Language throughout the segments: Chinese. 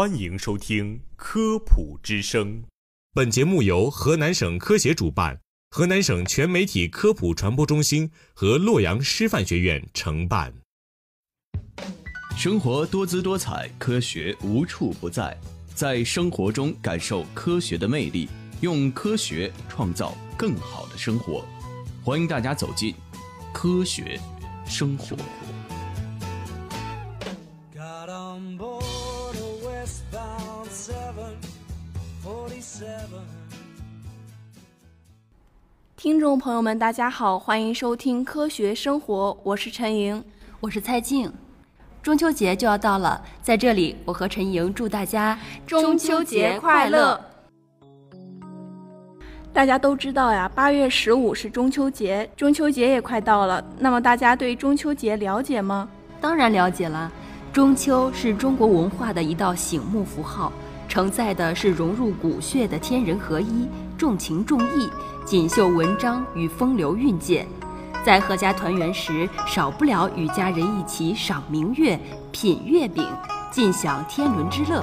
欢迎收听《科普之声》。本节目由河南省科协主办，河南省全媒体科普传播中心和洛阳师范学院承办。生活多姿多彩，科学无处不在，在生活中感受科学的魅力，用科学创造更好的生活。欢迎大家走进科学生活。听众朋友们，大家好，欢迎收听《科学生活》，我是陈莹，我是蔡静。中秋节就要到了，在这里，我和陈莹祝大家中秋节快乐。大家都知道呀，八月十五是中秋节，中秋节也快到了。那么大家对中秋节了解吗？当然了解了。中秋是中国文化的一道醒目符号，承载的是融入骨血的天人合一、重情重义。锦绣文章与风流韵界，在阖家团圆时，少不了与家人一起赏明月、品月饼，尽享天伦之乐。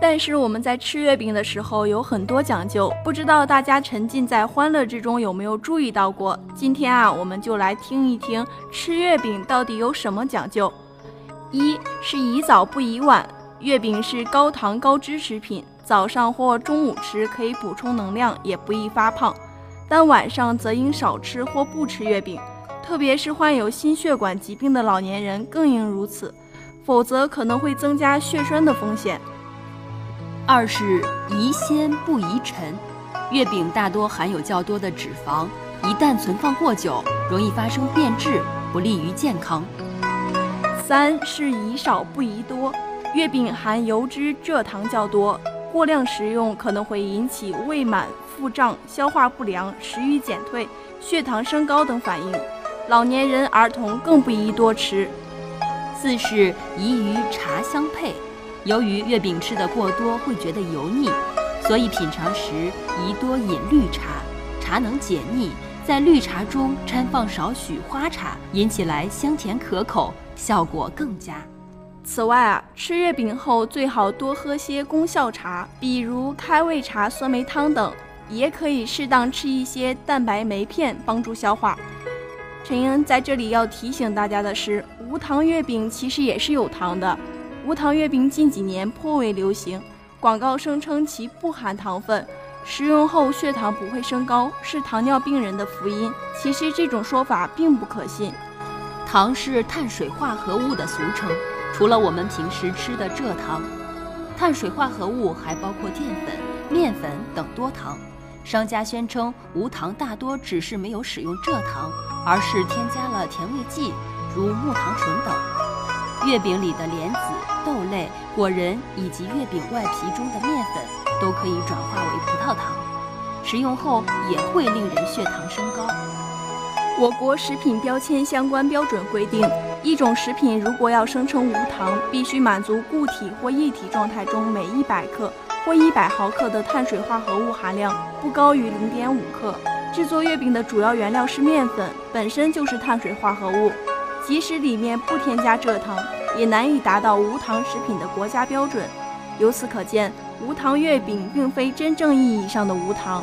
但是我们在吃月饼的时候有很多讲究，不知道大家沉浸在欢乐之中有没有注意到过？今天啊，我们就来听一听吃月饼到底有什么讲究。一是宜早不宜晚，月饼是高糖高脂食品，早上或中午吃可以补充能量，也不易发胖。但晚上则应少吃或不吃月饼，特别是患有心血管疾病的老年人更应如此，否则可能会增加血栓的风险。二是宜鲜不宜陈，月饼大多含有较多的脂肪，一旦存放过久，容易发生变质，不利于健康。三是宜少不宜多，月饼含油脂蔗糖较多，过量食用可能会引起胃满。腹胀、消化不良、食欲减退、血糖升高等反应，老年人、儿童更不宜多吃。四是宜与茶相配，由于月饼吃得过多会觉得油腻，所以品尝时宜多饮绿茶，茶能解腻，在绿茶中掺放少许花茶，饮起来香甜可口，效果更佳。此外啊，吃月饼后最好多喝些功效茶，比如开胃茶、酸梅汤等。也可以适当吃一些蛋白酶片，帮助消化。陈英在这里要提醒大家的是，无糖月饼其实也是有糖的。无糖月饼近几年颇为流行，广告声称其不含糖分，食用后血糖不会升高，是糖尿病人的福音。其实这种说法并不可信。糖是碳水化合物的俗称，除了我们平时吃的蔗糖，碳水化合物还包括淀粉、面粉等多糖。商家宣称无糖大多只是没有使用蔗糖，而是添加了甜味剂，如木糖醇等。月饼里的莲子、豆类、果仁以及月饼外皮中的面粉都可以转化为葡萄糖，食用后也会令人血糖升高。我国食品标签相关标准规定，一种食品如果要声称无糖，必须满足固体或液体状态中每一百克。或一百毫克的碳水化合物含量不高于零点五克。制作月饼的主要原料是面粉，本身就是碳水化合物，即使里面不添加蔗糖，也难以达到无糖食品的国家标准。由此可见，无糖月饼并非真正意义上的无糖。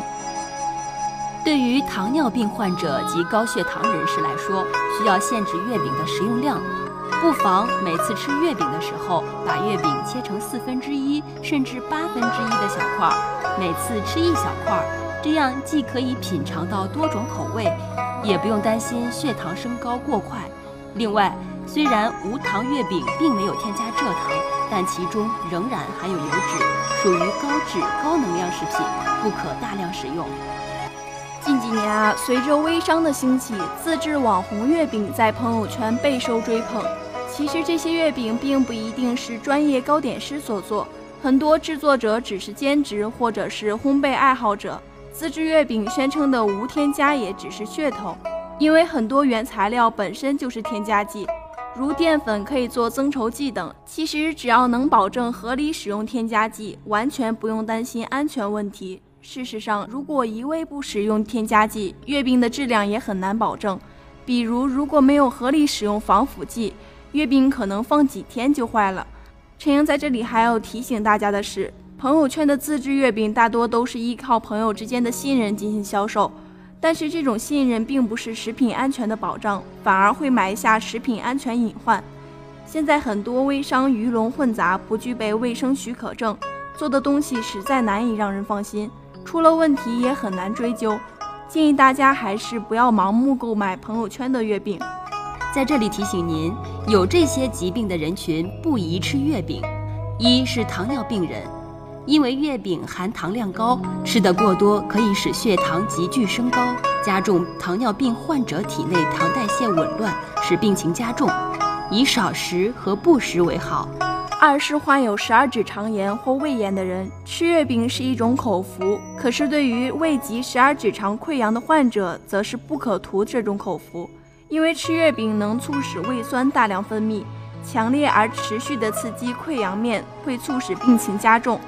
对于糖尿病患者及高血糖人士来说，需要限制月饼的食用量。不妨每次吃月饼的时候，把月饼切成四分之一甚至八分之一的小块，每次吃一小块，这样既可以品尝到多种口味，也不用担心血糖升高过快。另外，虽然无糖月饼并没有添加蔗糖，但其中仍然含有油脂，属于高脂高能量食品，不可大量食用。近几年啊，随着微商的兴起，自制网红月饼在朋友圈备受追捧。其实这些月饼并不一定是专业糕点师所做，很多制作者只是兼职或者是烘焙爱好者。自制月饼宣称的无添加也只是噱头，因为很多原材料本身就是添加剂，如淀粉可以做增稠剂等。其实只要能保证合理使用添加剂，完全不用担心安全问题。事实上，如果一味不使用添加剂，月饼的质量也很难保证。比如，如果没有合理使用防腐剂，月饼可能放几天就坏了。陈英在这里还要提醒大家的是，朋友圈的自制月饼大多都是依靠朋友之间的信任进行销售，但是这种信任并不是食品安全的保障，反而会埋下食品安全隐患。现在很多微商鱼龙混杂，不具备卫生许可证，做的东西实在难以让人放心，出了问题也很难追究。建议大家还是不要盲目购买朋友圈的月饼。在这里提醒您，有这些疾病的人群不宜吃月饼。一是糖尿病人，因为月饼含糖量高，吃得过多可以使血糖急剧升高，加重糖尿病患者体内糖代谢紊乱，使病情加重。以少食和不食为好。二是患有十二指肠炎或胃炎的人，吃月饼是一种口服，可是对于胃及十二指肠溃疡的患者，则是不可图这种口服。因为吃月饼能促使胃酸大量分泌，强烈而持续的刺激溃疡面，会促使病情加重。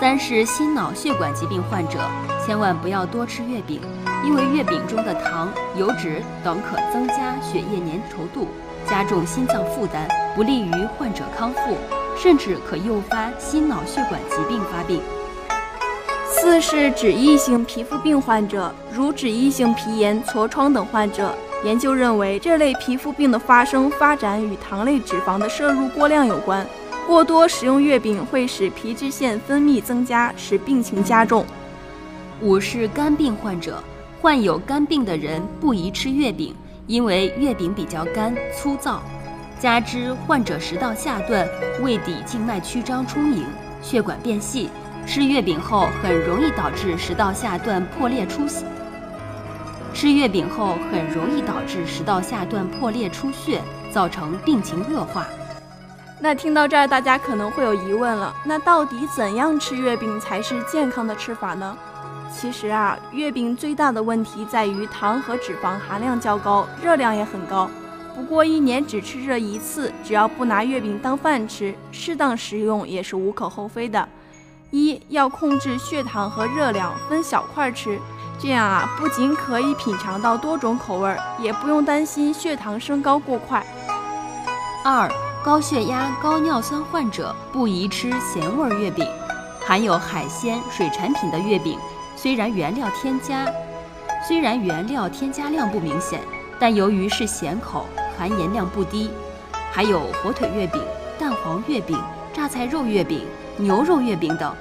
三是心脑血管疾病患者，千万不要多吃月饼，因为月饼中的糖、油脂等可增加血液粘稠度，加重心脏负担，不利于患者康复，甚至可诱发心脑血管疾病发病。四是脂溢性皮肤病患者，如脂溢性皮炎、痤疮等患者。研究认为，这类皮肤病的发生发展与糖类脂肪的摄入过量有关。过多食用月饼会使皮脂腺分泌增加，使病情加重。五是肝病患者，患有肝病的人不宜吃月饼，因为月饼比较干粗糙，加之患者食道下段、胃底静脉曲张充盈，血管变细。吃月饼后很容易导致食道下段破裂出血。吃月饼后很容易导致食道下段破裂出血，造成病情恶化。那听到这儿，大家可能会有疑问了：那到底怎样吃月饼才是健康的吃法呢？其实啊，月饼最大的问题在于糖和脂肪含量较高，热量也很高。不过一年只吃这一次，只要不拿月饼当饭吃，适当食用也是无可厚非的。一要控制血糖和热量，分小块吃，这样啊，不仅可以品尝到多种口味，也不用担心血糖升高过快。二高血压、高尿酸患者不宜吃咸味月饼，含有海鲜、水产品的月饼，虽然原料添加，虽然原料添加量不明显，但由于是咸口，含盐量不低。还有火腿月饼、蛋黄月饼、榨菜肉月饼。牛肉月饼等，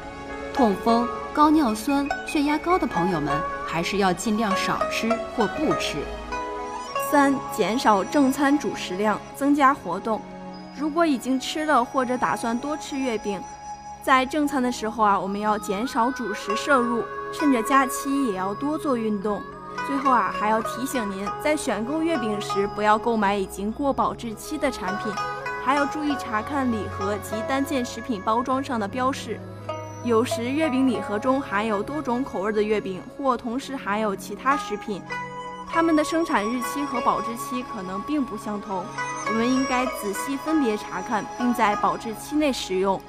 痛风、高尿酸、血压高的朋友们还是要尽量少吃或不吃。三、减少正餐主食量，增加活动。如果已经吃了或者打算多吃月饼，在正餐的时候啊，我们要减少主食摄入，趁着假期也要多做运动。最后啊，还要提醒您，在选购月饼时，不要购买已经过保质期的产品。还要注意查看礼盒及单件食品包装上的标示。有时月饼礼盒中含有多种口味的月饼，或同时含有其他食品，它们的生产日期和保质期可能并不相同。我们应该仔细分别查看，并在保质期内食用。